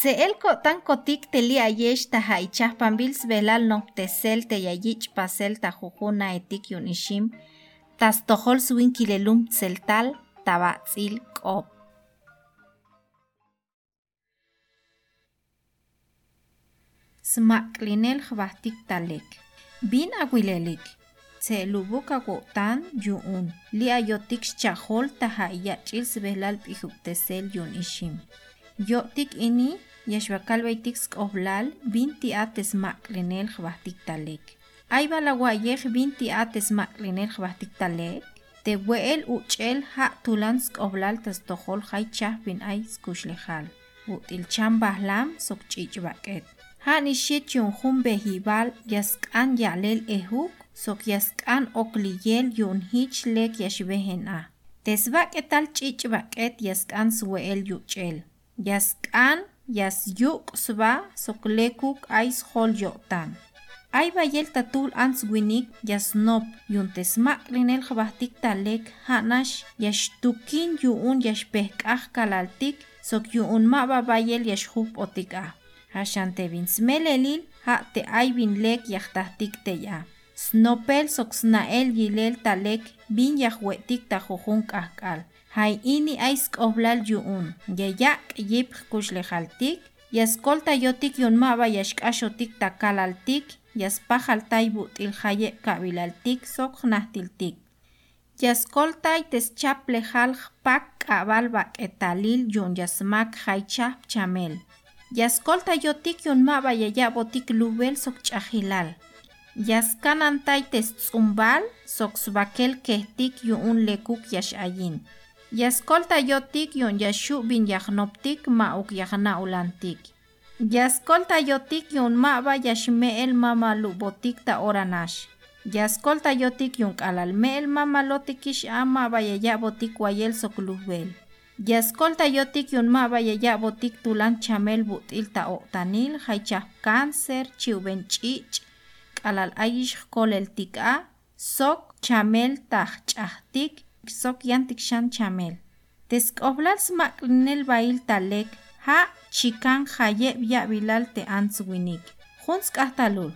Se'el ko tan kotik teli ayesh ta ha'ichah pambils belal no tesel te yayich pasel ta etik yun ishim, tas tohol suin kilelum tsel tal k'op. Smak linel talek. Bin agwilelik. Se lubuk agotan yun. Li ayotik shahol ta ha'iyach il sbelal pijuk tesel yunishim. Yotik ini yashbakal baitik skoblal binti ates maklinel jbajtik talek. Ay balawayej binti ates maklinel jbajtik talek. Te weel uchel ha tulan skoblal tas tojol jay chah bin ay skushlejal. Util chambahlam sok chichbaket. Hanishit yun jun behibal yask'an ya'lel ehuk sok yask'an okliyel yun hich lek yashbehen a. Tesbak'etal ch'ichbak'et yask'an sue'el yuch'el. Yask'an yasyuk sba sok lekuk ais hol yo'tan. Ay bayel tatul ans winik yasnop yun tesmak linel jabahtik talek hanash yashtukin yu'un yashpehk'aj kalaltik sok yu'un ma babayel yashjup otik'a. Hashante bin smelelil ha te ay bin lek yahtajtik te ya. Snopel sok snael yilel talek bin yahwetik ta jujun k'ajk'al. Hay ini ay skoblal yu'un. Yayak yip kushlejaltik. Yaskolta yotik yun maba yashk'ashotik ta kalaltik. Yaspajaltay butil jaye kabilaltik sok nahtiltik. Yaskoltay teschap lejal pak kabal bak'etalil yun yasmak jaychap chamel. Yaskolta yotik yun maba yaya botik lubel sok ch'ajilal. Yaskanantay tes tzumbal sok sbakel kehtik yun lekuk yashayin. Yaskoltayotik yon yashu bin yahnoptik ma uk yahna ulantik. Yaskoltayotik yon ma ba yashme el mama lubotik ta oranash. Yaskoltayotik yon kalal me el mama lotikish ama ba yaya botik wa yel sokluvel. Yaskoltayotik yon ma ba yaya botik tulan chamel but il ta otanil haychah cancer chiuben chich. Kalal ayish kol el tika sok chamel tah chahtik. Sok yantik xan chamel. Tesk'oblal smak'linel b'ayil talek ja' chikan jayeb' yab'ilal te antz winik. Jun sk'ajtalul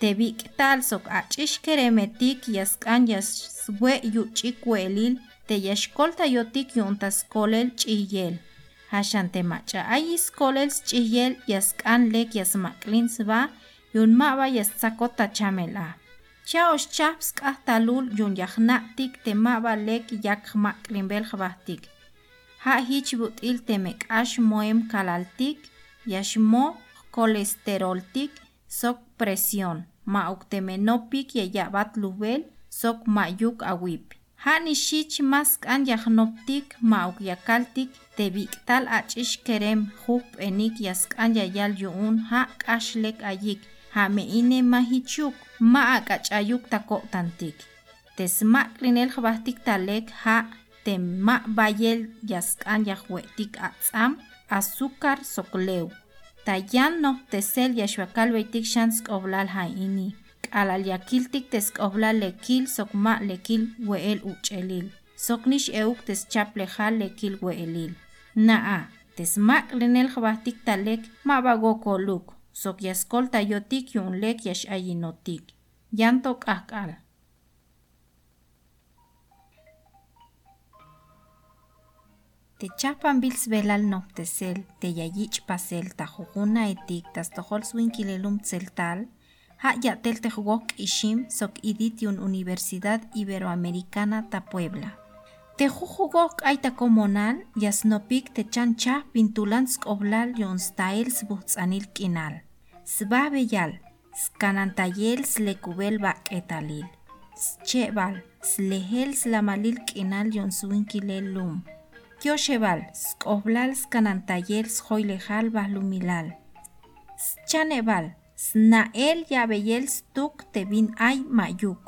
teb'ik'tal sok ach'ix keremetik yask'an yaswe' yuch'ik we'lil te yaxkolta yotik yuntas kolel ch'iyel hashan te mach'a'ay iskolel ch'iyel yask'an lek yasmaklin sba yun ma'ba yassakot cha oxchaj sk'aj talul yun yajna'tik te ma'ba lek yak maklinb'el jb'ajtik ja' jich b'ut'il moem kalaltik yaxmo colesteroltik sok presión. Ma'uk te menopik yayab'at lub'el sok ma'yuk awib Hani shich mas k'an yajnoptik ma'uk yakaltik teb'ik'tal ach'ix kerem jup enik yask'an yayal yu'un ja' k'axlek ayik jame ine mahichuk ma akachayuk tako tantik. Tes ma klinel jabastik talek ha te ma bayel yaskan yahuetik atzam azúcar sokleu. Tayan no tesel yashuakal beitik shansk oblal ha ini. Alal yakiltik tesk lekil sok ma lekil weel uchelil. Soknish euk tes chaplejal lekil weelil. Naa, tes ma klinel jabastik talek ma bago koluk. Bago koluk sok yaskol tayotik yu'un lek yax'ayinotik yanto k'ajk'al Techapan bils velal noktesel te yayich pasel ta jujuna etik tas tojol swinkilelum tseltal ha yatel tejwok ishim sok idit yun Universidad Iberoamericana ta Puebla. Te jujugok aita komonal yasnopik te chancha pintulan skoblal yon stail sbutzanil kinal. Sbabe yal, skanantayel slekubel bak etalil. Schebal, slehel slamalil kinal yon swinkilel lum. Kyoshebal, skoblal skanantayel schoilejal bahlumilal. Schanebal, snael yabeyel stuk te bin ay mayuk.